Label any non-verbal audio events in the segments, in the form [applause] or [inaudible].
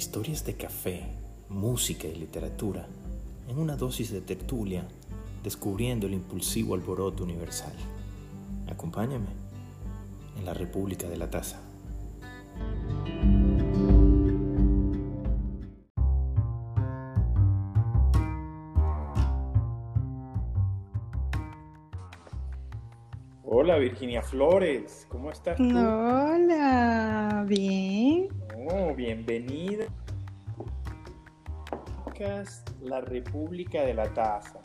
Historias de café, música y literatura en una dosis de tertulia, descubriendo el impulsivo alboroto universal. Acompáñame en la República de la Taza. Hola Virginia Flores, ¿cómo estás tú? Hola, bien. Oh, bienvenida. La República de la Taza.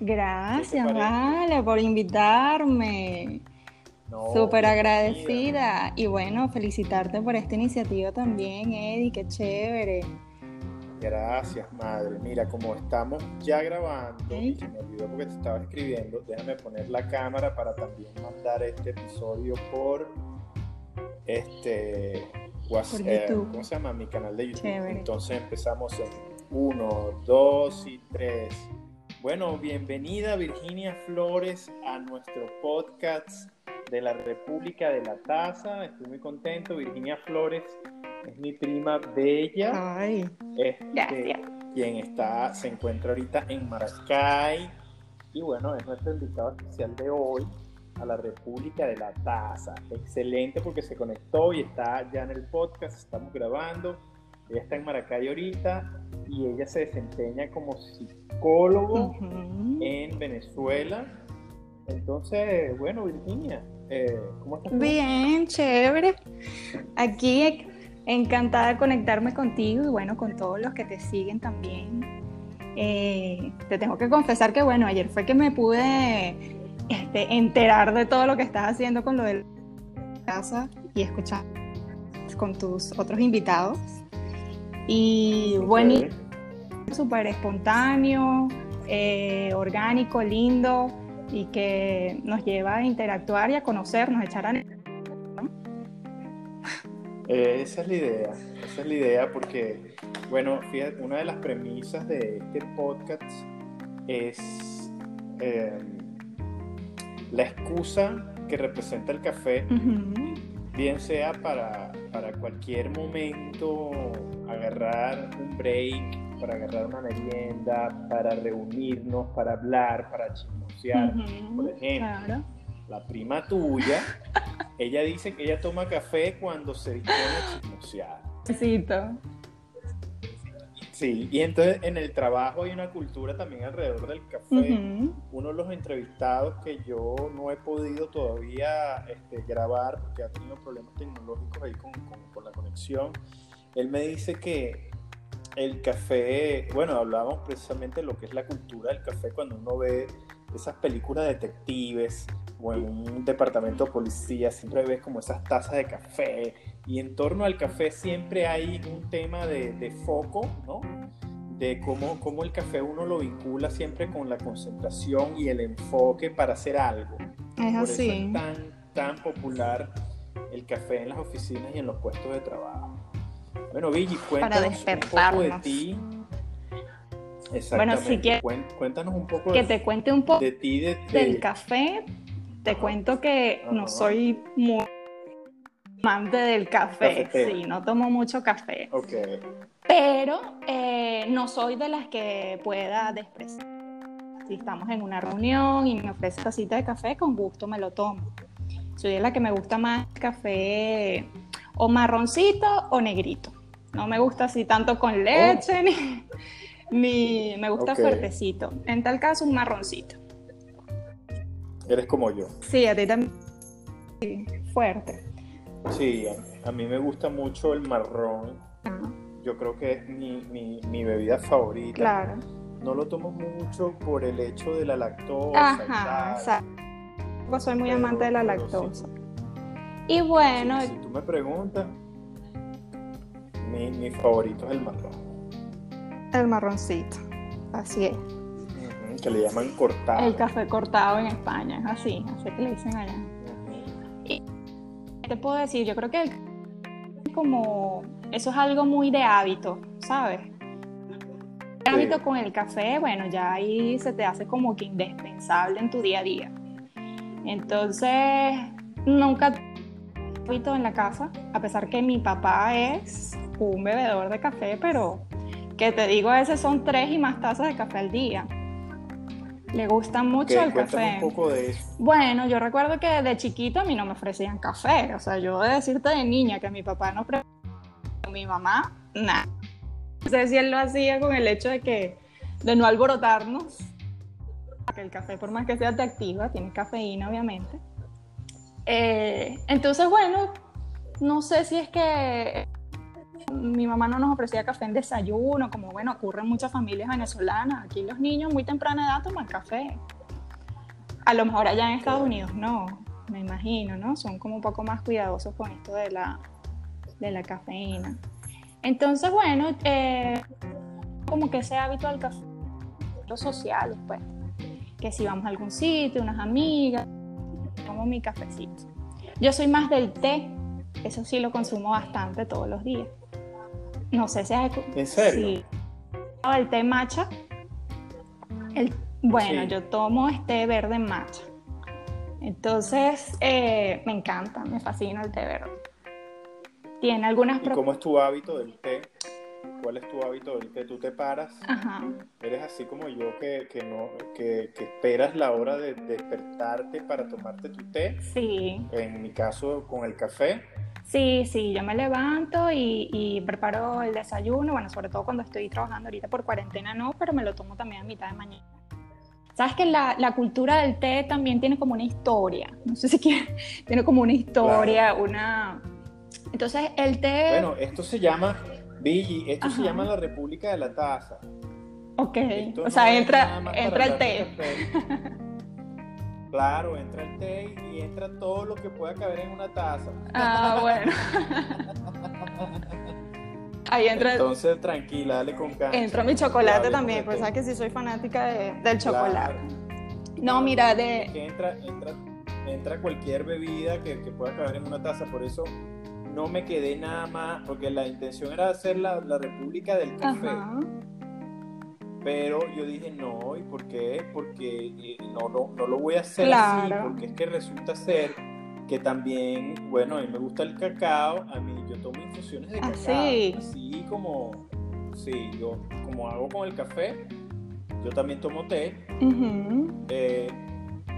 Gracias? Vale, por invitarme. No, Súper agradecida. Y bueno, felicitarte por esta iniciativa también, Eddie, qué chévere. Gracias, madre. Mira, como estamos ya grabando, y se me olvidó porque te estaba escribiendo, déjame poner la cámara para también mandar este episodio por este whats- Por eh. ¿cómo se llama? Mi canal de YouTube. Chévere. Entonces empezamos en uno, dos y tres. Bueno, bienvenida Virginia Flores a nuestro podcast de la República de la Taza. Estoy muy contento. Virginia Flores es mi prima bella. Ay, Este, Gracias. quien está, se encuentra ahorita en Maracay y bueno, es nuestro invitado especial de hoy a la República de la Taza. Excelente porque se conectó y está ya en el podcast, estamos grabando. Ella está en Maracay ahorita y ella se desempeña como psicólogo en Venezuela. Entonces, bueno, Virginia, eh, ¿cómo estás? Bien, chévere. Aquí encantada de conectarme contigo y bueno, con todos los que te siguen también. Eh, te tengo que confesar que bueno, ayer fue que me pude este, enterar de todo lo que estás haciendo con lo de la casa y escuchar con tus otros invitados. Y bueno, súper espontáneo, eh, orgánico, lindo y que nos lleva a interactuar y a conocernos, a echar a... Eh, esa es la idea, esa es la idea porque, bueno, fíjate, una de las premisas de este podcast es eh, la excusa que representa el café, bien sea para, para cualquier momento agarrar un break, para agarrar una merienda, para reunirnos, para hablar, para chismosear. Por ejemplo, Claro. La prima tuya, [laughs] ella dice que ella toma café cuando se dispone a chismosear. Besito. Sí, y entonces en el trabajo hay una cultura también alrededor del café. Ujú. Uno de los entrevistados que yo no he podido todavía este, grabar porque ha tenido problemas tecnológicos ahí con, con- con la conexión, él me dice que el café, bueno, hablábamos precisamente de lo que es la cultura del café cuando uno ve esas películas de detectives o en un departamento de policía, siempre ves como esas tazas de café y en torno al café siempre hay un tema de, de foco, ¿no? De cómo, cómo el café uno lo vincula siempre con la concentración y el enfoque para hacer algo. Es Por eso así. es tan, tan popular el café en las oficinas y en los puestos de trabajo. Bueno, Vigi, cuéntanos un poco de ti. Exactamente. si quieres- Cuéntanos un poco Que de, te cuente un poco de ti, de, de- del café. Te Ajá. cuento que Ajá. no soy muy amante del café. Cafetera. Sí, no tomo mucho café. Pero eh, no soy de las que pueda despreciar. Si estamos en una reunión y me ofrece tacita de café, con gusto me lo tomo. Soy de la que me gusta más café o marroncito o negrito. No me gusta así tanto con leche, ni, ni- me gusta Ok. fuertecito. En tal caso, un marroncito. eres como yo. Sí, a ti también. Sí, fuerte. Sí, a, mí me gusta mucho el marrón. Ajá, Yo creo que es mi, mi- mi bebida favorita. Claro. No lo tomo mucho por el hecho de la lactosa. Ajá, exacto. Soy muy Pero- amante de la sí. lactosa. Y bueno, Si, si tú me preguntas, mi, mi favorito es el marrón. el marroncito. Así es. Que le llaman cortado. El café cortado en España, es así, así que le dicen allá. Te puedo decir, yo creo que el como eso es algo muy de hábito, ¿sabes? El hábito con el café, bueno, ya ahí se te hace como que indispensable en tu día a día. Entonces, nunca hábito en la casa, a pesar que mi papá es un bebedor de café, pero que te digo, a veces son tres y más tazas de café al día. Le gusta mucho el café. un poco de eso. Bueno, yo recuerdo que de chiquito a mí no me ofrecían café. O sea, yo de decirte de niña que mi papá no mi mamá, nada. No sé si él lo hacía con el hecho de que de no alborotarnos. Que el café, por más que sea, te activa, tiene cafeína, obviamente. Eh, entonces, bueno, no sé si es que mi mamá no nos ofrecía café en desayuno, como bueno, ocurre en muchas familias venezolanas. Aquí los niños muy temprana edad toman café. A lo mejor allá en Estados Unidos no, me imagino, ¿no? Son como un poco más cuidadosos con esto de la, de la cafeína. Entonces, bueno, eh, como que ese hábito del café, los sociales, pues, que si vamos a algún sitio, unas amigas, como mi cafecito. Yo soy más del té, eso sí lo consumo bastante todos los días. No sé si has ¿En serio? Sí. El té matcha. El, bueno, yo tomo este verde matcha. Entonces, eh, me encanta, me fascina el té verde. Tiene algunas... ¿Y cómo es tu hábito del té? ¿Cuál es tu hábito del té? ¿Tú te paras? Ajá. ¿Eres así como yo que, que no, que, que, esperas la hora de despertarte para tomarte tu té? Sí. En mi caso, con el café. Sí, sí, yo me levanto y, preparo el desayuno, bueno, sobre todo cuando estoy trabajando ahorita por cuarentena no, pero me lo tomo también a mitad de mañana. Sabes que la, la cultura del té también tiene como una historia, no sé si quiere, [laughs] tiene como una historia, una... Entonces el té... Bueno, esto se llama, Billy, esto se llama la República de la Taza. Ok, o sea, entra, entra el té. [laughs] Claro, entra el té y entra todo lo que pueda caber en una taza. Ah, bueno. [laughs] Ahí entra. Entonces, tranquila, dale con calma. Entra mi chocolate también, pues sabes que sí soy fanática del chocolate. No, mira, de. entra, entra, cualquier bebida que, pueda caber en una taza, por eso no me quedé nada más, porque la intención era hacer la, República del Café. Pero yo dije, no, ¿y por qué? Porque eh, no, no, no, lo voy a hacer así, porque es que resulta ser que también, bueno, a mí me gusta el cacao, a mí yo tomo infusiones de cacao, así como, sí, yo como hago con el café, yo también tomo té. Eh,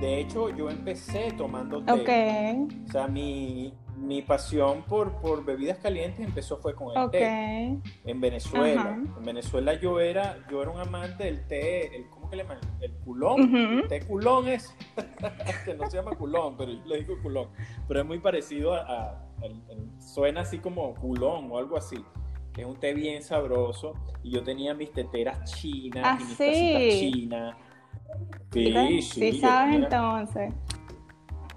de hecho, yo empecé tomando té. O sea, mi, mi pasión por, por bebidas calientes empezó fue con el té en Venezuela. En Venezuela yo era, yo era un amante del té, el, ¿cómo que le llaman? El culón. El té culón es, [laughs] que no se llama culón, pero yo le digo culón. Pero es muy parecido a, suena así como culón o algo así. Es un té bien sabroso. Y yo tenía mis teteras chinas ¿Ah, y mis sí? chinas. Sí, sí, sí, sabes entonces.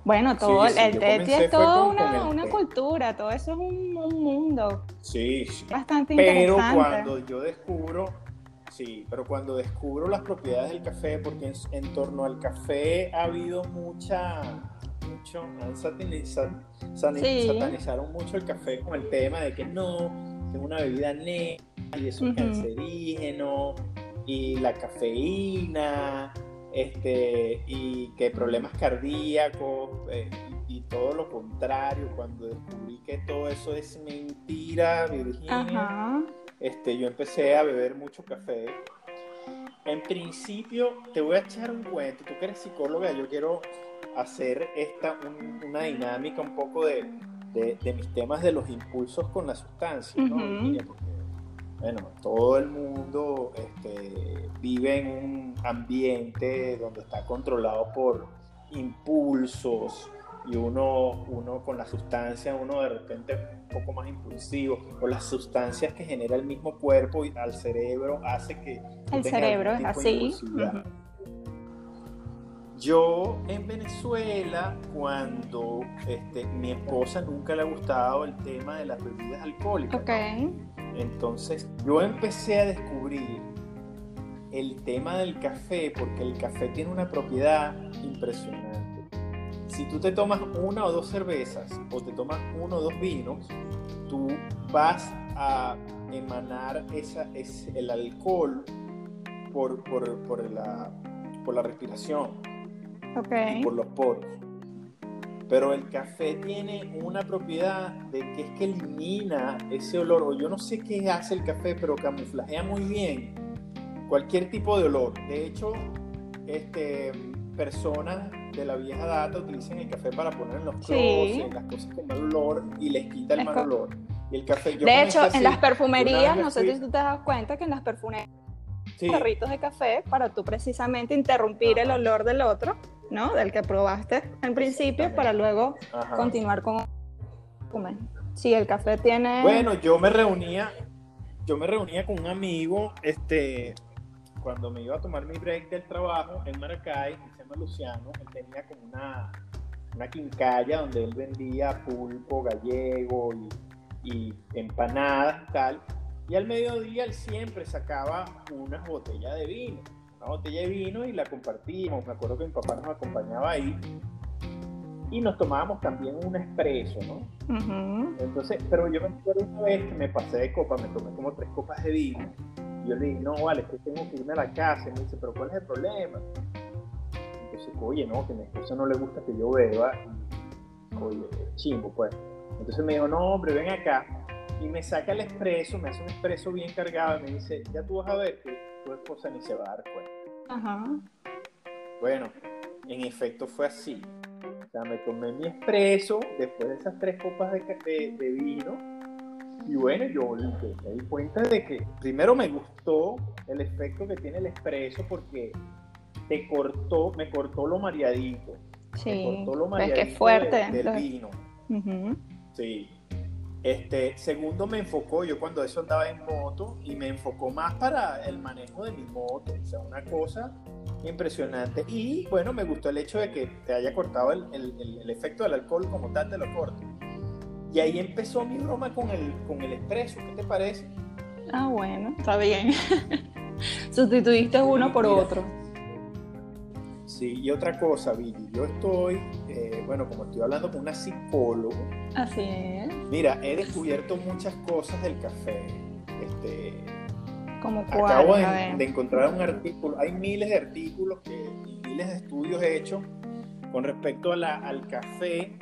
Bueno, todo el té es toda una, cultura, todo eso es un, mundo. Sí, sí. Bastante pero cuando yo descubro, sí, pero cuando descubro las propiedades del café, porque en, torno al café ha habido mucha, mucho, satanizaron mucho el café con el tema de que no, es una bebida negra y eso es cancerígeno y la cafeína este, y que problemas cardíacos eh, y, todo lo contrario, cuando descubrí que todo eso es mentira, Virginia, este, yo empecé a beber mucho café. En principio, te voy a echar un cuento, tú que eres psicóloga, yo quiero hacer esta, una dinámica un poco de, de, mis temas de los impulsos con la sustancia, ¿no? Bueno, todo el mundo este, vive en un ambiente donde está controlado por impulsos y uno, uno con la sustancia, uno de repente un poco más impulsivo, o las sustancias que genera el mismo cuerpo y al cerebro hace que... El cerebro es así. Yo en Venezuela, cuando este, mi esposa nunca le ha gustado el tema de las bebidas alcohólicas. Entonces yo empecé a descubrir el tema del café porque el café tiene una propiedad impresionante. Si tú te tomas una o dos cervezas o te tomas uno o dos vinos, tú vas a emanar esa, el alcohol por, por, la, por la respiración y por los poros. Pero el café tiene una propiedad de que es que elimina ese olor, o yo no sé qué hace el café, pero camuflajea muy bien cualquier tipo de olor. De hecho, este, personas de la vieja data utilizan el café para poner en los closets, las cosas con mal olor y les quita el mal olor. Y el café, de hecho, en las perfumerías, no sé si tú te das cuenta que en las perfumerías sí. carritos de café para tú precisamente interrumpir el olor del otro, ¿no? Del que probaste en principio para luego continuar con Sí, el café tiene Bueno, yo me reunía yo me reunía con un amigo este cuando me iba a tomar mi break del trabajo en Maracay, se llama Luciano, él tenía como una una quincalla donde él vendía pulpo gallego y, y empanadas y tal y al mediodía él siempre sacaba una botella de vino, una botella de vino y la compartíamos. Me acuerdo que mi papá nos acompañaba ahí y nos tomábamos también un espresso, ¿no? Entonces, pero yo me acuerdo una vez que me pasé de copa, me tomé como tres copas de vino. Y yo le dije, no, vale, es que tengo que irme a la casa. Y me dice, pero ¿cuál es el problema? Entonces, oye, no, que a mi esposa no le gusta que yo beba. oye, chimbo, pues. Entonces me dijo, no, hombre, ven acá y me saca el expreso, me hace un expreso bien cargado y me dice, ya tú vas a ver que tu esposa ni se va a dar cuenta. Ajá. Bueno, en efecto fue así. O sea, me tomé mi expreso después de esas tres copas de, de, vino y bueno, yo me di cuenta de que primero me gustó el efecto que tiene el expreso porque te cortó, me cortó lo mareadito. Sí, me cortó lo mareadito es que fuerte. del vino. Sí. Este, segundo, me enfocó, yo cuando eso andaba en moto, y me enfocó más para el manejo de mi moto, o sea, una cosa impresionante. Y bueno, me gustó el hecho de que te haya cortado el, el, efecto del alcohol como tal, te lo corte. Y ahí empezó mi broma con el, con el expreso, ¿qué te parece? Ah, bueno, está bien. [laughs] Sustituiste uno por otro. Sí, y otra cosa, Billy, yo estoy, eh, bueno, como estoy hablando con una psicóloga. Así es. Mira, he descubierto muchas cosas del café. Este, ¿Como cuál? Acabo de, encontrar un artículo, hay miles de artículos que, y miles de estudios hechos con respecto a la, al café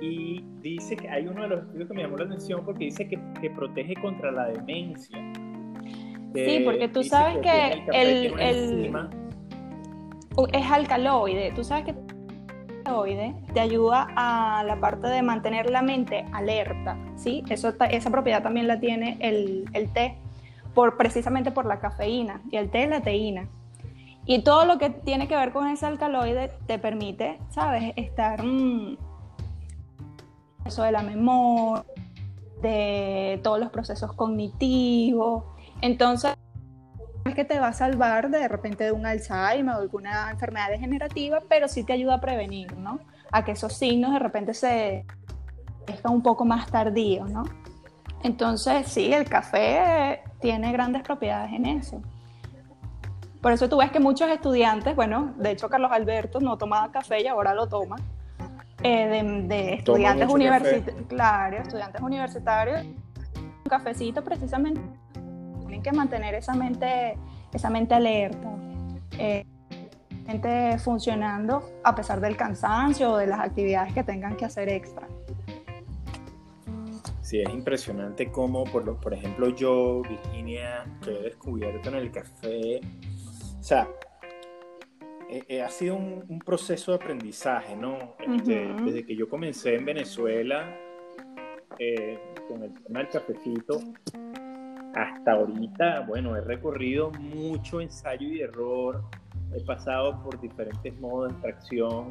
y dice que hay uno de los estudios que me llamó la atención porque dice que, que protege contra la demencia. sí, porque tú sabes que, el, el, es alcaloide. Tú sabes que el alcaloide te ayuda a la parte de mantener la mente alerta, ¿sí? Esa propiedad también la tiene el, té, por, precisamente por la cafeína, y el té es la teína. Y todo lo que tiene que ver con ese alcaloide te permite, ¿sabes? Estar... Mm, eso de la memoria, de todos los procesos cognitivos. Entonces, que te va a salvar de repente de un Alzheimer o alguna enfermedad degenerativa, pero sí te ayuda a prevenir, ¿no? A que esos signos de repente se están un poco más tardíos, ¿no? Entonces, sí, el café tiene grandes propiedades en eso. Por eso tú ves que muchos estudiantes, bueno, de hecho Carlos Alberto no tomaba café y ahora lo toma, eh, de, estudiantes universitarios, claro, estudiantes universitarios, un cafecito precisamente tienen que mantener esa mente, esa mente alerta, eh, funcionando a pesar del cansancio o de las actividades que tengan que hacer extra. Sí, es impresionante cómo, por, lo, por ejemplo, yo, Virginia, que he descubierto en el café, o sea, eh, eh, ha sido un, proceso de aprendizaje, ¿no? Este, desde que yo comencé en Venezuela eh, con el tema del cafecito, hasta ahorita, bueno, he recorrido mucho ensayo y error, he pasado por diferentes modos de extracción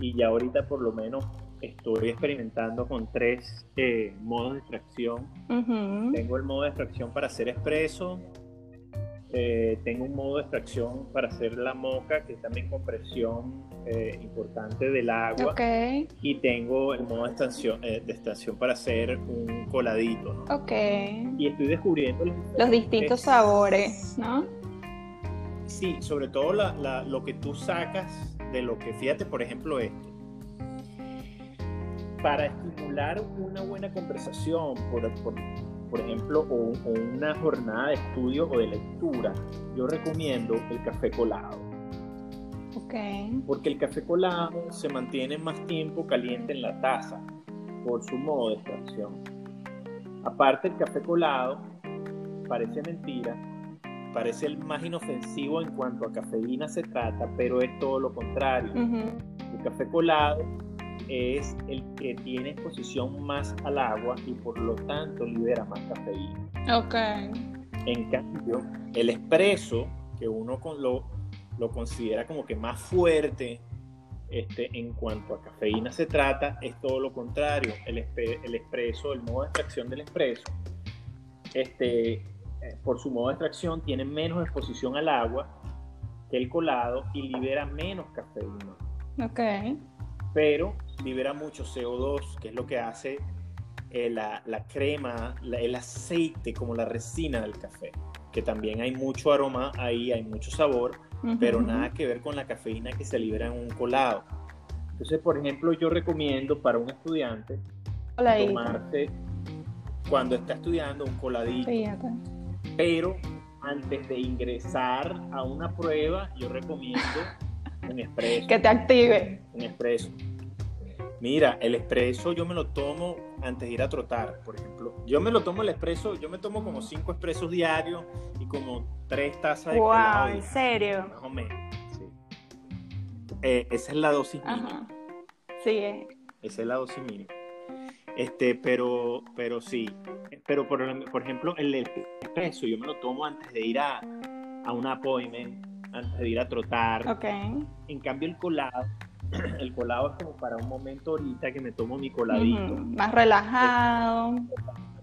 y ya ahorita por lo menos estoy experimentando con tres eh, modos de extracción. Tengo el modo de extracción para hacer expreso, eh, tengo un modo de extracción para hacer la moca, que es también compresión eh, importante del agua. Y tengo el modo de extracción, eh, de extracción para hacer un coladito. ¿no? Y estoy descubriendo los, distintos sabores, ¿no? Sí, sobre todo lo que tú sacas de lo que, fíjate, por ejemplo, esto. Para estimular una buena conversación, por, por por ejemplo, o, una jornada de estudio o de lectura, yo recomiendo el café colado. Okay. Porque el café colado se mantiene más tiempo caliente en la taza por su modo de extracción. Aparte, el café colado parece mentira, parece el más inofensivo en cuanto a cafeína se trata, pero es todo lo contrario. El café colado es el que tiene exposición más al agua y por lo tanto libera más cafeína. Ok. En cambio, el espresso, que uno con lo, lo considera como que más fuerte este, en cuanto a cafeína se trata, es todo lo contrario. El, el espresso, el modo de extracción del espresso, este, eh, por su modo de extracción, tiene menos exposición al agua que el colado y libera menos cafeína. Ok. Pero libera mucho CO2, que es lo que hace eh, la, crema, el aceite, como la resina del café, que también hay mucho aroma ahí, hay mucho sabor, pero nada que ver con la cafeína que se libera en un colado. Entonces, por ejemplo, yo recomiendo para un estudiante tomarse cuando está estudiando un coladito. Pero antes de ingresar a una prueba, yo recomiendo un [laughs] expreso. Que te active. Un expreso. Mira, el expreso yo me lo tomo antes de ir a trotar, por ejemplo. Yo me lo tomo el expreso, yo me tomo como cinco expresos diarios y como tres tazas de wow, ¿en serio? Más o menos, sí. Eh, esa es la dosis mínima. Sí. Eh. Esa es la dosis mínima. Este, pero, pero sí. Pero por, por ejemplo, el expreso yo me lo tomo antes de ir a, a un appointment, antes de ir a trotar. Ok. En cambio, el colado [clears throat] el colado es como para un momento ahorita que me tomo mi coladito. Más relajado,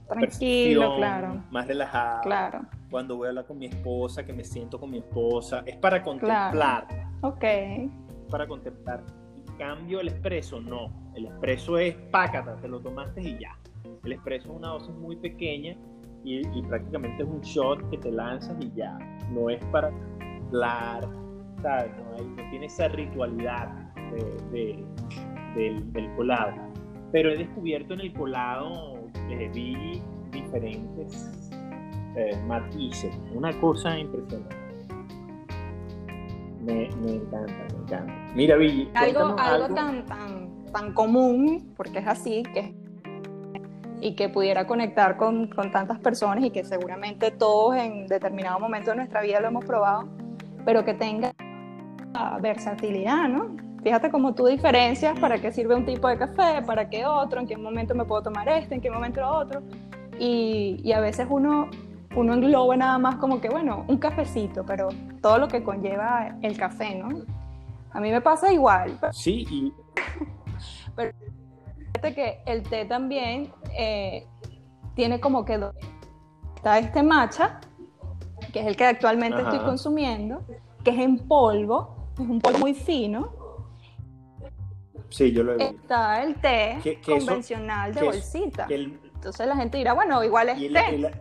tranquilo, claro. Más relajado. Claro. Cuando voy a hablar con mi esposa, que me siento con mi esposa. Es para contemplar. Ok. Para contemplar. En cambio, el expreso no. El expreso es pácata, te lo tomaste y ya. El expreso es una dosis muy pequeña y, prácticamente es un shot que te lanzas y ya. No es para hablar, ¿sabes? no tiene esa ritualidad del, colado. Pero he descubierto en el colado, eh, vi diferentes eh, matices, una cosa impresionante. Me, encanta, me encanta. Mira, Billy. Algo, algo, tan, tan, tan común, porque es así, que y que pudiera conectar con, con, tantas personas y que seguramente todos en determinado momento de nuestra vida lo hemos probado, pero que tenga versatilidad, ¿no? Fíjate cómo tú diferencias para qué sirve un tipo de café, para qué otro, en qué momento me puedo tomar este, en qué momento otro. Y, y a veces uno, uno engloba nada más como que, bueno, un cafecito, pero todo lo que conlleva el café, ¿no? A mí me pasa igual. Sí, y... pero fíjate que el té también eh, tiene como que... Está este matcha, que es el que actualmente estoy consumiendo, que es en polvo, es un polvo muy fino, Sí, yo lo he visto. Está el té convencional de bolsita. Entonces la gente dirá, bueno, igual es té.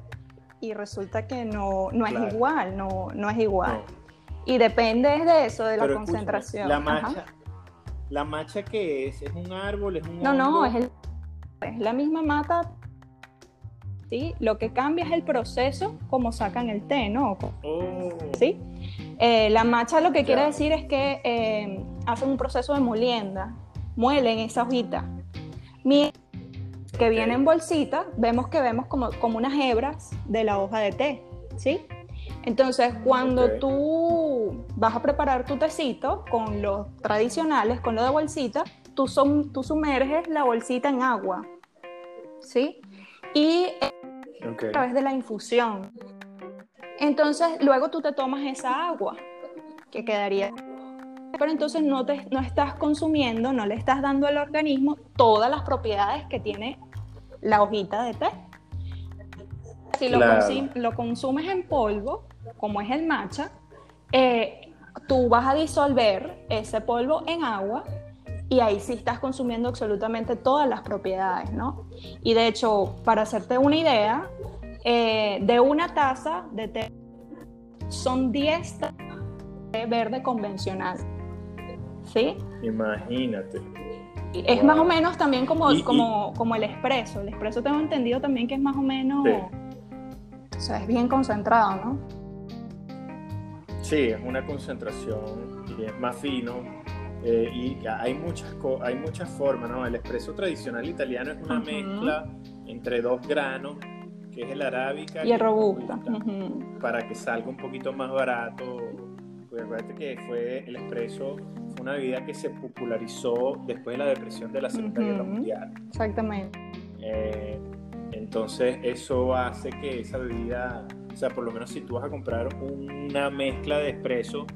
Y, resulta que no, no es igual, no, no es igual. Y depende de eso, de la concentración. La macha, ¿La macha qué es? ¿Es un árbol? ¿Es un No, no, es, el, es la misma mata. ¿sí? Lo que cambia es el proceso como sacan el té, ¿no? Oh. ¿Sí? Eh, la macha lo que quiere decir es que eh, hacen un proceso de molienda muelen esa hojita. que viene en bolsita, vemos que vemos como, como unas hebras de la hoja de té, ¿sí? Entonces, cuando tú vas a preparar tu tecito con los tradicionales, con lo de bolsita, tú, son, tú sumerges la bolsita en agua, ¿sí? Y a través de la infusión. Entonces, luego tú te tomas esa agua que quedaría pero entonces no, te, no estás consumiendo, no le estás dando al organismo todas las propiedades que tiene la hojita de té. Si lo, lo consumes en polvo, como es el matcha, eh, tú vas a disolver ese polvo en agua y ahí sí estás consumiendo absolutamente todas las propiedades, ¿no? Y de hecho, para hacerte una idea, eh, de una taza de té son 10 de verde convencional. ¿Sí? Imagínate. Es más o menos también como, como, como el expreso. El expreso tengo entendido también que es más o menos, o sea, es bien concentrado, ¿no? Sí, es una concentración y es más fino. Eh, y hay muchas, hay muchas formas, ¿no? El espresso tradicional italiano es una mezcla entre dos granos, que es el arábica y, el robusta, para que salga un poquito más barato. Acuérdate que fue el espresso fue una bebida que se popularizó después de la depresión de la Segunda Guerra Mundial. Exactamente. Eh, entonces eso hace que esa bebida, o sea, por lo menos si tú vas a comprar una mezcla de espresso,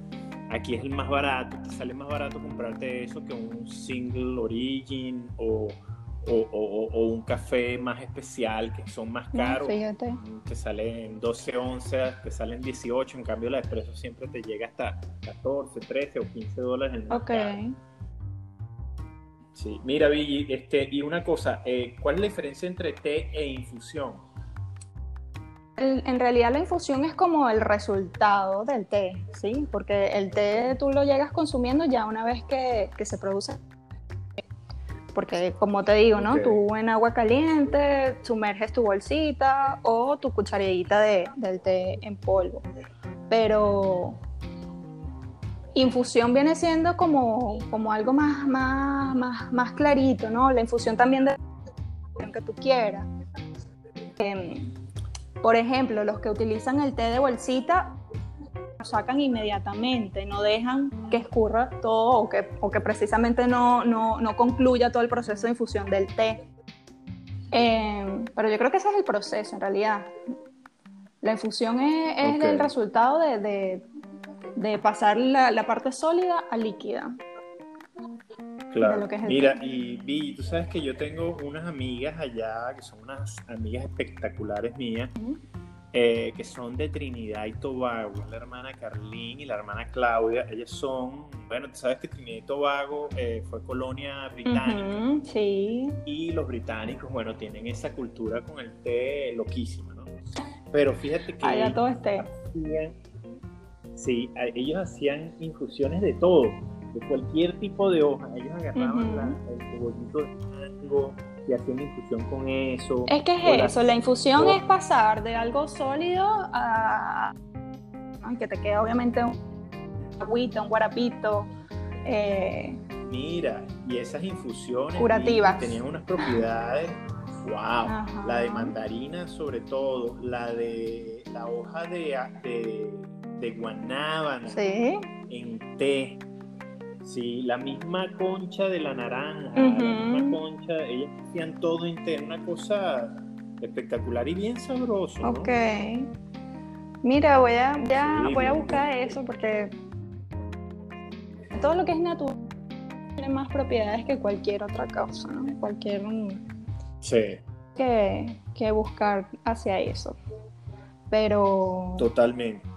aquí es el más barato, te sale más barato comprarte eso que un single origin o, un café más especial que son más caros, que salen 12 onzas, que salen 18, en cambio la espresso siempre te llega hasta 14, 13 o 15 dólares en el mercado. Sí, mira, Billy, este, y una cosa, eh, ¿cuál es la diferencia entre té e infusión? en realidad la infusión es como el resultado del té, ¿sí? Porque el té tú lo llegas consumiendo ya una vez que, se produce. Porque como te digo, ¿no? Tú en agua caliente sumerges tu bolsita o tu cucharadita de, del té en polvo. Pero Infusión viene siendo como, como algo más, más, más, más, clarito, ¿no? La infusión también de que tú quieras. Em, por ejemplo, los que utilizan el té de bolsita lo sacan inmediatamente, no dejan que escurra todo o que, o que precisamente no, no, no, concluya todo el proceso de infusión del té. Em, pero yo creo que ese es el proceso en realidad. La infusión es, es el resultado de, de pasar la, parte sólida a líquida. Claro. Mira, y Vi, tú sabes que yo tengo unas amigas allá, que son unas amigas espectaculares mías, eh, que son de Trinidad y Tobago, la hermana Carlín y la hermana Claudia. Ellas son, bueno, tú sabes que Trinidad y Tobago eh, fue colonia británica. sí. Y los británicos, bueno, tienen esa cultura con el té loquísima, ¿no? Pero fíjate que... Allá todo es té. Sí, ellos hacían infusiones de todo, de cualquier tipo de hoja. Ellos agarraban el cogollito de mango y hacían infusión con eso. Es que es eso, la, infusión es pasar de algo sólido a. que te queda obviamente un agüita, un guarapito. Eh, Mira, y esas infusiones curativas tenían unas propiedades. ¡Wow! La de mandarina, sobre todo, la de la hoja de de guanábana en té. Sí, la misma concha de la naranja, la misma concha, ellas hacían todo en té, una cosa espectacular y bien sabroso. Ok. Mira, voy a, ya voy a buscar eso porque todo lo que es natural tiene más propiedades que cualquier otra cosa, ¿no? Cualquier. Sí. Que, que buscar hacia eso. Pero. Totalmente.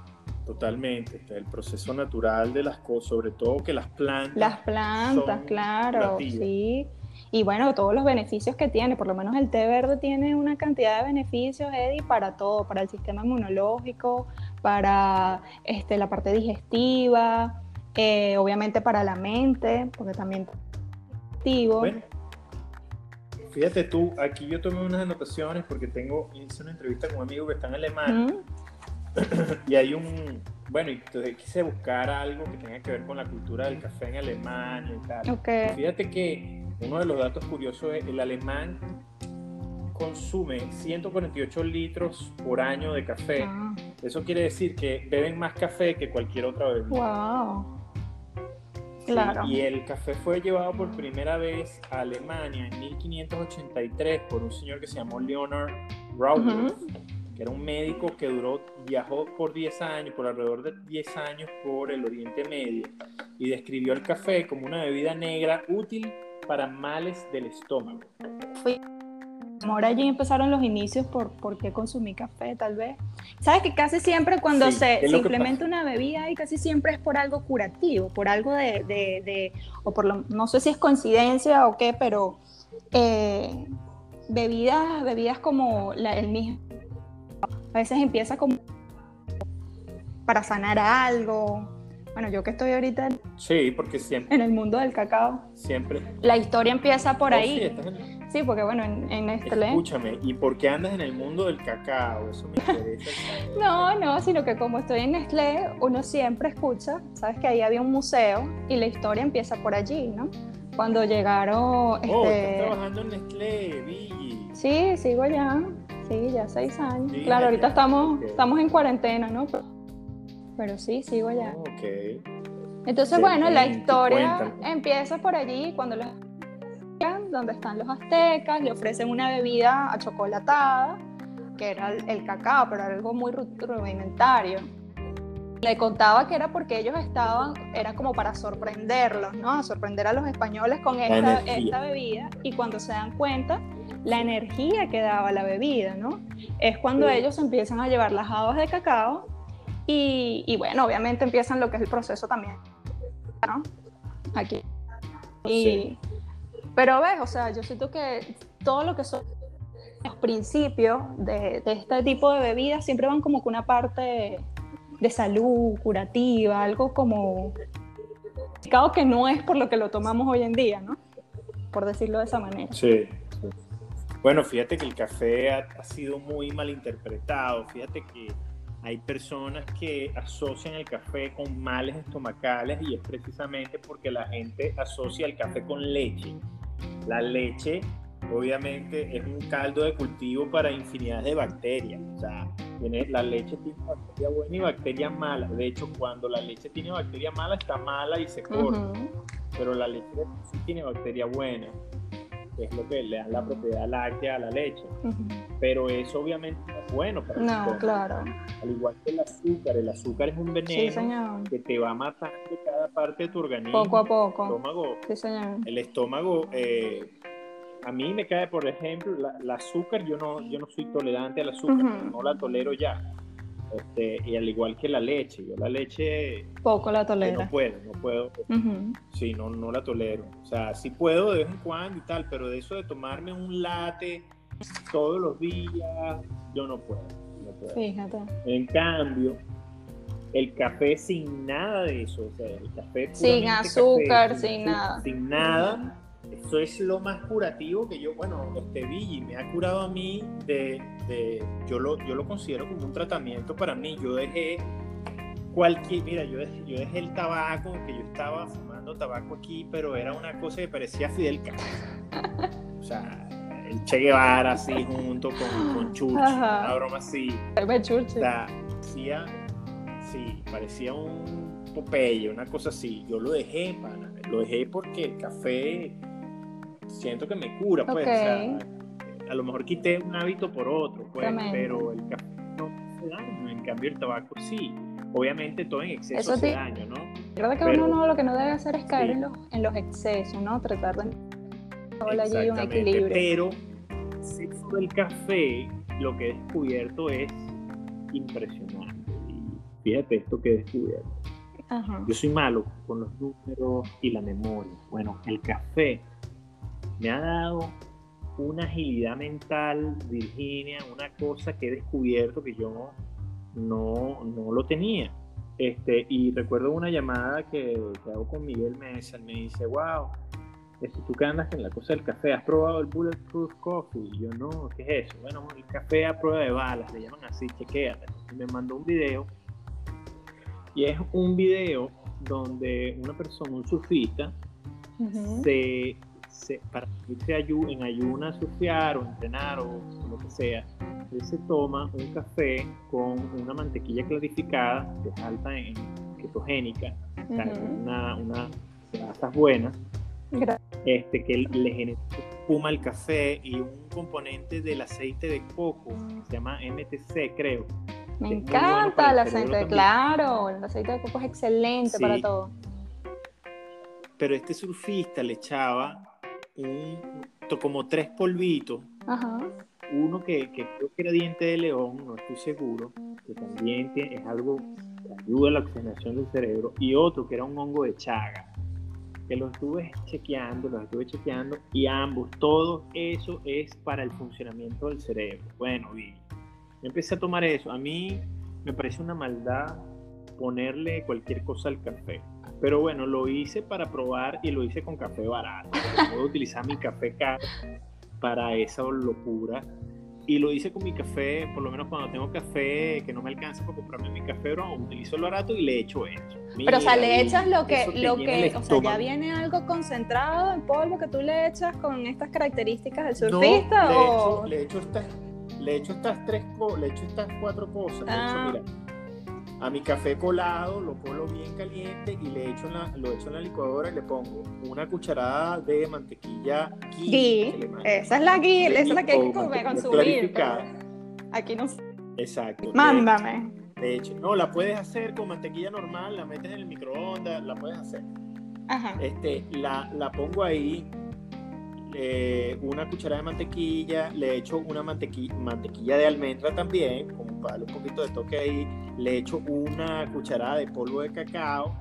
Totalmente, el proceso natural de las cosas, sobre todo que las plantas. Las plantas, claro, sí. Y bueno, todos los beneficios que tiene, por lo menos el té verde tiene una cantidad de beneficios, Eddie, para todo, para el sistema inmunológico, para este, la parte digestiva, eh, obviamente para la mente, porque también activo. Bueno, fíjate tú, aquí yo tomé unas anotaciones porque tengo, hice una entrevista con un amigo que está en Alemania. [coughs] y hay un, bueno, entonces quise buscar algo que tenga que ver con la cultura del café en Alemania y tal. Fíjate que uno de los datos curiosos es el alemán consume 148 litros por año de café. Ah. Eso quiere decir que beben más café que cualquier otra bebida. Wow. Claro. y el café fue llevado por primera vez a Alemania en 1583 por un señor que se llamó Leonard Rauber era un médico que duró, viajó por 10 años, por alrededor de 10 años por el Oriente Medio y describió el café como una bebida negra útil para males del estómago. Ahora allí empezaron los inicios por, por qué consumí café, tal vez. Sabes que casi siempre cuando se, implementa una bebida y casi siempre es por algo curativo, por algo de, de, o por lo, no sé si es coincidencia o qué, pero eh, bebidas, bebidas como la, el mismo a veces empieza como para sanar algo, bueno, yo que estoy ahorita Sí, porque siempre, en el mundo del cacao, siempre. la historia empieza por Oh, ahí. sí, estás en- Sí, porque bueno, en, en Nestlé. Escúchame, ¿y por qué andas en el mundo del cacao? Eso me interesa. No, no, sino que como estoy en Nestlé, uno siempre escucha, sabes que ahí había un museo y la historia empieza por allí, ¿no? Cuando llegaron, Oh, estás este, trabajando en Nestlé, Billy. sí, sigo allá, sí, ya seis años. Sí, claro, ahorita ya, estamos, ok. estamos en cuarentena, ¿no? Pero, pero sí, sigo allá. Ok. Entonces, bueno, la historia cuéntame. empieza por allí, cuando los donde están los aztecas, le ofrecen una bebida achocolatada, que era el, el cacao, pero era algo muy ru- rudimentario. Le contaba que era porque ellos estaban, era como para sorprenderlos, ¿no? Sorprender a los españoles con esta, esta bebida y cuando se dan cuenta, la energía que daba la bebida, ¿no? Es cuando Sí. ellos empiezan a llevar las habas de cacao y, y bueno, obviamente empiezan lo que es el proceso también, ¿no? Aquí. Y, Sí. Pero ves, o sea, yo siento que todo lo que son los principios de, de este tipo de bebidas siempre van como con una parte de salud, curativa, algo como claro que no es por lo que lo tomamos hoy en día, ¿no? Por decirlo de esa manera. Sí. Bueno, fíjate que el café ha, ha sido muy mal interpretado. Fíjate que hay personas que asocian el café con males estomacales y es precisamente porque la gente asocia el café con leche. La leche, obviamente, es un caldo de cultivo para infinidad de bacterias. O sea, tiene, la leche tiene bacteria buena y bacteria mala. De hecho, cuando la leche tiene bacteria mala, está mala y se corta. Pero la leche sí tiene bacteria buena, que es lo que le da la propiedad láctea a la leche. Pero eso obviamente no es bueno para el No, estómago. claro. Al igual que el azúcar, el azúcar es un veneno que te va matando cada parte de tu organismo. Poco a El poco. estómago, Sí, señor. el estómago eh, a mí me cae, por ejemplo, la, el azúcar, yo no, yo no soy tolerante al azúcar, Ujú. no la tolero ya. Este, y al igual que la leche, yo la leche Poco la que no puedo, no puedo, Ujú. Sí, no, no la tolero. O sea, sí puedo de vez en cuando y tal, pero de eso de tomarme un latte todos los días, yo no puedo. no puedo. Fíjate. En cambio, el café sin nada de eso, o sea, el café Sin azúcar, café, sin nada. Sin nada. Eso es lo más curativo que yo, bueno, este Billy me ha curado a mí de, de- yo lo, yo lo considero como un tratamiento para mí. Yo dejé cualquier, mira, yo dejé, yo dejé el tabaco, que yo estaba fumando tabaco aquí, pero era una cosa que parecía Fidel Castro. O sea, el Che Guevara así junto con, con Churchill, una broma así. Churchill. O sea, parecía, sí, parecía un Popeye, una cosa así. Yo lo dejé, pana. Lo dejé porque el café siento que me cura, pues. Ok. O sea, a lo mejor quité un hábito por otro, pues, Tremendo. pero el café no hace daño. En cambio, el tabaco sí. Obviamente todo en exceso Eso hace te- daño, ¿no? Creo que Pero- uno no, lo que no debe hacer es caer Sí. en, los, en los excesos, ¿no? Tratar de allí un equilibrio. Pero sexo del café, lo que he descubierto es impresionante. Y fíjate esto que he descubierto. Ajá. Yo soy malo con los números y la memoria. Bueno, el café me ha dado una agilidad mental, Virginia, una cosa que he descubierto que yo no, no lo tenía. Este, y recuerdo una llamada que, que hago con Miguel Mesa, él me dice, wow, este, tú que andas en la cosa del café, ¿has probado el Bulletproof Coffee? Y yo, no, ¿qué es eso? Bueno, el café a prueba de balas, le llaman así, chequéate. Y me mandó un video, y es un video donde una persona, un surfista, se, se- para irse ayu- en ayuna a surfear o entrenar o lo que sea, él se toma un café con una mantequilla clarificada, que es alta en ketogénica, o sea, una, una grasas buenas, este, que le genera espuma al café y un componente del aceite de coco, que se llama MTC, creo. Me bueno encanta para el el aceite, también. claro. El aceite de coco es excelente Sí. para todo. Pero este surfista le echaba un, to- como tres polvitos Ajá. uno que, que creo que era diente de león, no estoy seguro, que también tiene- es algo que ayuda a la oxigenación del cerebro, y otro que era un hongo de chaga, que lo estuve chequeando, lo estuve chequeando, y ambos, todo eso es para el funcionamiento del cerebro. Bueno, y yo empecé a tomar eso, a mí me parece una maldad ponerle cualquier cosa al café. Pero bueno, lo hice para probar y lo hice con café barato. Puedo utilizar mi café caro para esa locura. Y lo hice con mi café, por lo menos cuando tengo café que no me alcanza para comprarme mi café, bro, utilizo el barato y le echo eso. Pero, o sea, le echas lo que, lo que, o sea, ya viene algo concentrado en polvo que tú le echas con estas características del surfista no, o... le echo, estas, le echo estas tres, le echo estas cuatro cosas. Ah. mira, a mi café colado, lo colo bien caliente y le echo en la, lo echo en la licuadora y le pongo una cucharada de mantequilla ghee. Esa es la ghee, esa es la que hay que comer, consumir. Aquí no Exacto. Mándame. De hecho, no, la puedes hacer con mantequilla normal, la metes en el microondas, la puedes hacer. Ajá. Este, la, la pongo ahí, eh, una cucharada de mantequilla, le echo una mantequilla, mantequilla de almendra también, como para darle un poquito de toque ahí, le echo una cucharada de polvo de cacao,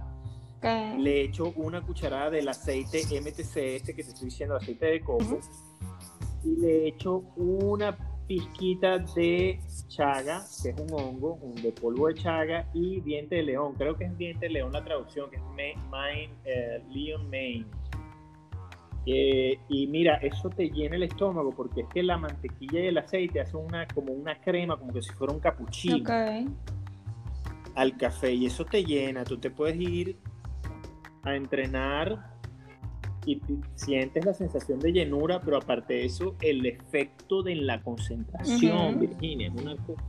Okay. le echo una cucharada del aceite MTC, este que te estoy diciendo, aceite de coco, y le echo una pizquita de chaga, que es un hongo, un de polvo de chaga, y diente de león. Creo que es diente de león la traducción, que es Maine, eh, Leon Maine. Eh, y mira, eso te llena el estómago porque es que la mantequilla y el aceite hacen una, como una crema, como que si fuera un capuchino Okay. al café y eso te llena. Tú te puedes ir a entrenar y te- sientes la sensación de llenura, pero aparte de eso, el efecto de la concentración, Ujú. Virginia, es una cosa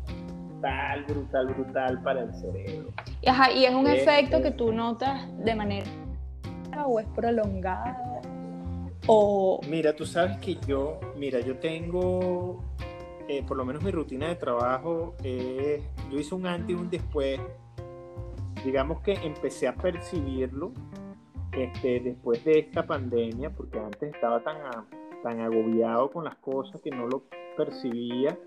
brutal, brutal, brutal para el cerebro. Ajá, y es un Eh, efecto que tú notas de manera o es prolongado o Mira, tú sabes que yo, mira, yo tengo, eh, por lo menos mi rutina de trabajo, es- yo hice un antes y un después. Digamos que empecé a percibirlo este, después de esta pandemia, porque antes estaba tan, a- tan agobiado con las cosas que no lo percibía.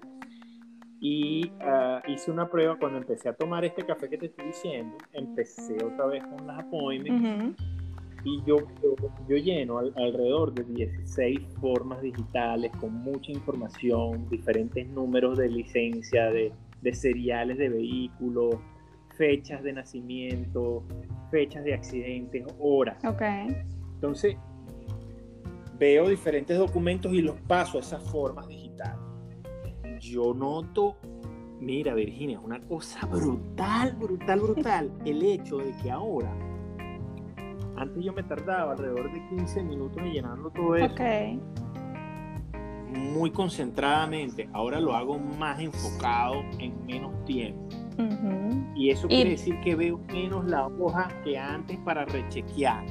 Y ah, hice una prueba cuando empecé a tomar este café que te estoy diciendo. Empecé otra vez con las appointments. Y yo, yo, yo lleno al- alrededor de 16 formas digitales con mucha información, diferentes números de licencia, de, de seriales de vehículos, fechas de nacimiento, fechas de accidentes, horas. Ok. Entonces, veo diferentes documentos y los paso a esas formas digitales. Yo noto, mira Virginia, es una cosa brutal, brutal, brutal, el hecho de que ahora, antes yo me tardaba alrededor de 15 minutos en llenarlo todo eso, Ok. muy concentradamente, ahora lo hago más enfocado en menos tiempo. Y eso Y- quiere decir que veo menos la hoja que antes para rechequear.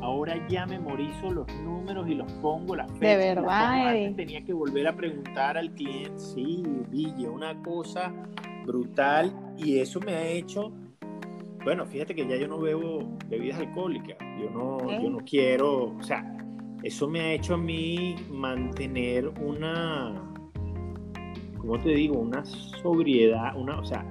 Ahora ya memorizo los números y los pongo las fechas. las verdad. Antes tenía que volver a preguntar al cliente. Sí, Villa, una cosa brutal. Y eso me ha hecho. Bueno, fíjate que ya yo no bebo bebidas alcohólicas. Yo no, yo no quiero. O sea, eso me ha hecho a mí mantener una. ¿Cómo te digo? Una sobriedad. Una, o sea,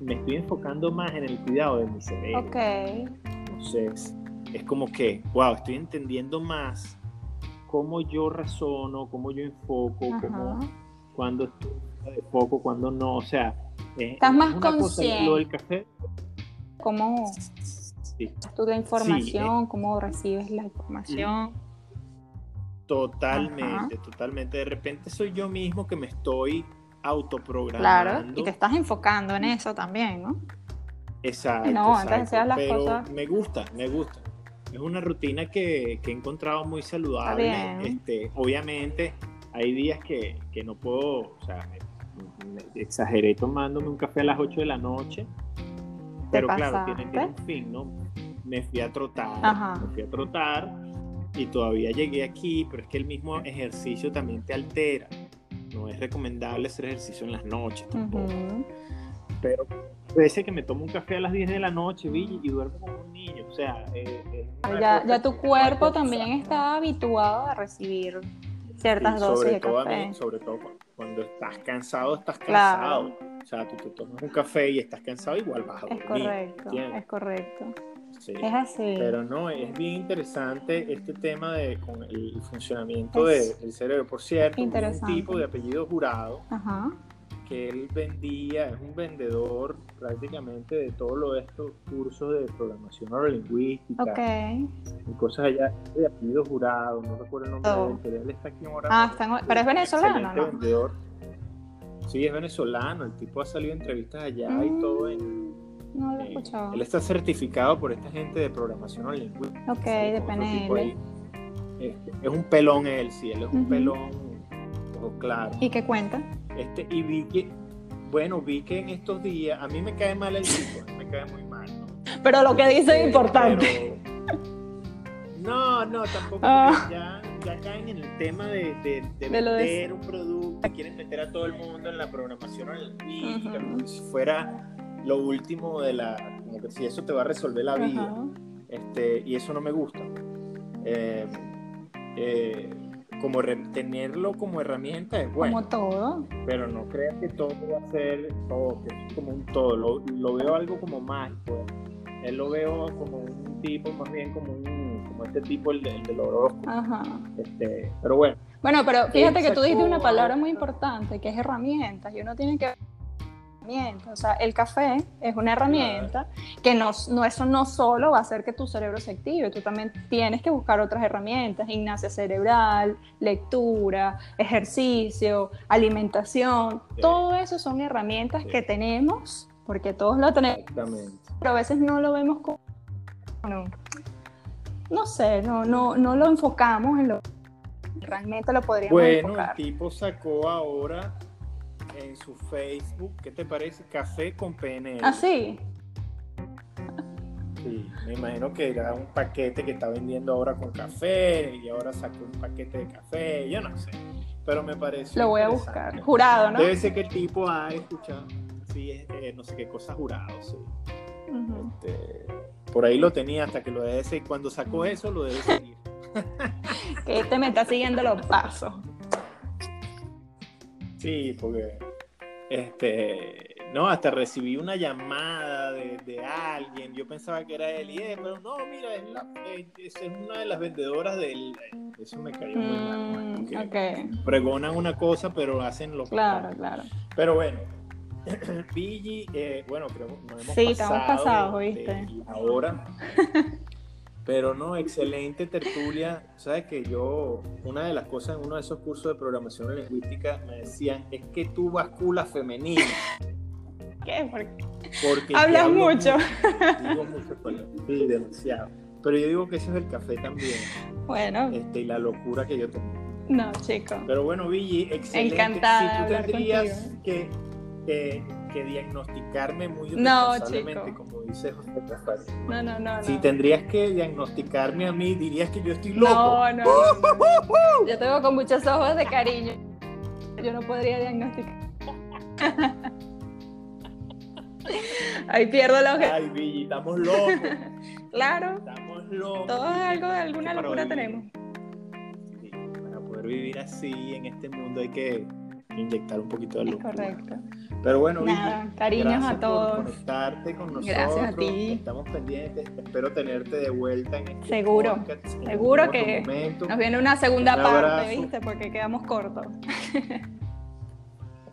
me estoy enfocando más en el cuidado de mi cerebro. Ok. Entonces, es como que, wow, estoy entendiendo más cómo yo razono, cómo yo enfoco, cómo, cuando estoy de foco, cuando no, o sea, eh, Estás es más cosa, consciente. lo del café, ¿Cómo sí, tú la eh. información? ¿Cómo recibes la información? totalmente, totalmente. De repente soy yo mismo que me estoy autoprogramando. Claro. Y te estás enfocando en eso también, ¿no? Exacto. No, exacto, hacías las pero cosas- Me gusta, me gusta. Es una rutina que, que he encontrado muy saludable. bien. Este, obviamente, hay días que, que no puedo, o sea, me- me exageré tomándome un café a las 8 de la noche. Pero claro, tiene, tiene un fin, ¿no? Me fui a trotar, Ajá. me fui a trotar y todavía llegué aquí, pero es que el mismo ejercicio también te altera. No es recomendable hacer ejercicio en las noches tampoco. Pero veces que me tomo un café a las 10 de la noche, Vicky, y duermo como un niño. O sea, eh, una Ya, ya tu cuerpo también está habituado a recibir ciertas dosis sobre de todo a café. mí, sobre todo cu- cuando estás cansado, estás Claro. O sea, tú te tomas un café y estás cansado, igual vas a Es dormir. correcto, ¿entiendes? es correcto. Sí. Es así. Pero no, es bien interesante este tema de con el funcionamiento Es de- del cerebro. Por cierto, un tipo de apellido jurado Ajá. que él vendía, es un vendedor prácticamente de todo lo de estos cursos de programación neurolingüística Ok. y cosas allá de apellido jurado, no recuerdo el nombre Oh. de él, pero él está aquí ahora. Ah, está en- pero es venezolano, ¿no? vendedor. Sí, es venezolano, el tipo ha salido en entrevistas allá y Mm. todo en, No lo he eh, escuchado. él está certificado por esta gente de programación neurolingüística. Ok, Sí, de PNL. Este, es un pelón él, sí, él es un pelón, claro. ¿Y qué cuenta? Este, y vi que, bueno, vi que en estos días, a mí me cae mal el tipo, me cae muy mal, ¿no? Pero lo que dice es Eh, importante. pero- No, no, tampoco. Ah. porque Ya, ya caen en el tema de, de, de vender un producto, quieren meter a todo el mundo en la programación analítica, Ujú. como si fuera lo último de la. como que si eso te va a resolver la vida. Ajá. Este, y eso no me gusta. Eh, eh, como tenerlo como herramienta es bueno, Como todo. pero no creas que todo va a ser todo, que es como un todo. Lo, lo veo algo como mágico. Él lo veo como un tipo, más bien como un, como este tipo, el, de- el del horóscopo. Ajá. Este, pero bueno, Bueno, pero fíjate que tú dijiste una palabra muy importante, que es herramientas, y uno tiene que. O sea, el café es una herramienta que no, no, eso no solo va a hacer que tu cerebro se active, tú también tienes que buscar otras herramientas, gimnasia cerebral, lectura, ejercicio, alimentación, Sí. todo eso son herramientas Sí. que tenemos, porque todos lo tenemos, pero a veces no lo vemos como... No, no sé, no, no, no lo enfocamos en lo realmente lo podríamos Bueno, enfocar. el tipo sacó ahora en su Facebook, ¿qué te parece? Café con PNL. ¿Ah, sí? Sí, me imagino que era un paquete que está vendiendo ahora con café y ahora sacó un paquete de café, yo no sé. Pero me parece. Lo voy a buscar. Jurado, ¿no? Debe ser que el tipo ha escuchado, sí, eh, no sé qué cosa jurado, sí. Este, por ahí lo tenía hasta que lo debe seguir. Cuando sacó eso, lo debe seguir. [laughs] Que este me está siguiendo los pasos. Sí, porque este no, hasta recibí una llamada de, de alguien. Yo pensaba que era él y pero no, mira, es, la, eh, es una de las vendedoras del. Eso me cayó muy mal. Mm, ok, Pregonan una cosa, pero hacen lo claro, contrario. claro. Pero bueno, [clears throat] Pidgey, eh, bueno, creo que nos hemos Sí, estamos pasado pasados, de- ¿viste? ahora. [laughs] Pero no, excelente tertulia. Sabes que yo, una de las cosas en uno de esos cursos de programación lingüística me decían es que tú basculas femenino. ¿Qué? ¿Por qué? Porque Hablas hablo mucho. Digo mucho. Sí, demasiado. Pero yo digo que eso es el café también. Bueno, Este, y la locura que yo tengo. no, chico. Pero bueno, Billy, excelente. Encantada si tú tendrías contigo. que, que, que diagnosticarme muy No, responsablemente, chico. como dice José Rafael. No, no, no, no. Si tendrías que diagnosticarme a mí, dirías que yo estoy loco. No, no, no, [laughs] no. Yo tengo con muchos ojos de cariño. Yo no podría diagnosticar. [laughs] Ahí pierdo los ojos. Ay, Billy, estamos locos. [laughs] Claro, Estamos locos. todos algo de alguna locura vivir- tenemos. sí, para poder vivir así en este mundo hay que inyectar un poquito de Es locura. correcto. Pero bueno, Nada, Vicky, cariños gracias a por todos. conectarte con nosotros. Gracias a ti. Estamos pendientes. Espero tenerte de vuelta en este Seguro, podcast en seguro que momento. Nos viene una segunda Un parte. ¿viste? Porque quedamos cortos. [laughs]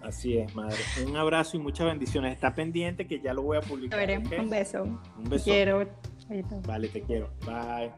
Así es, madre. Un abrazo y muchas bendiciones. Está pendiente que ya lo voy a Te publicar. veré. ¿ok? Un beso. Un Te beso. quiero. Chaito. Vale, te quiero. Bye.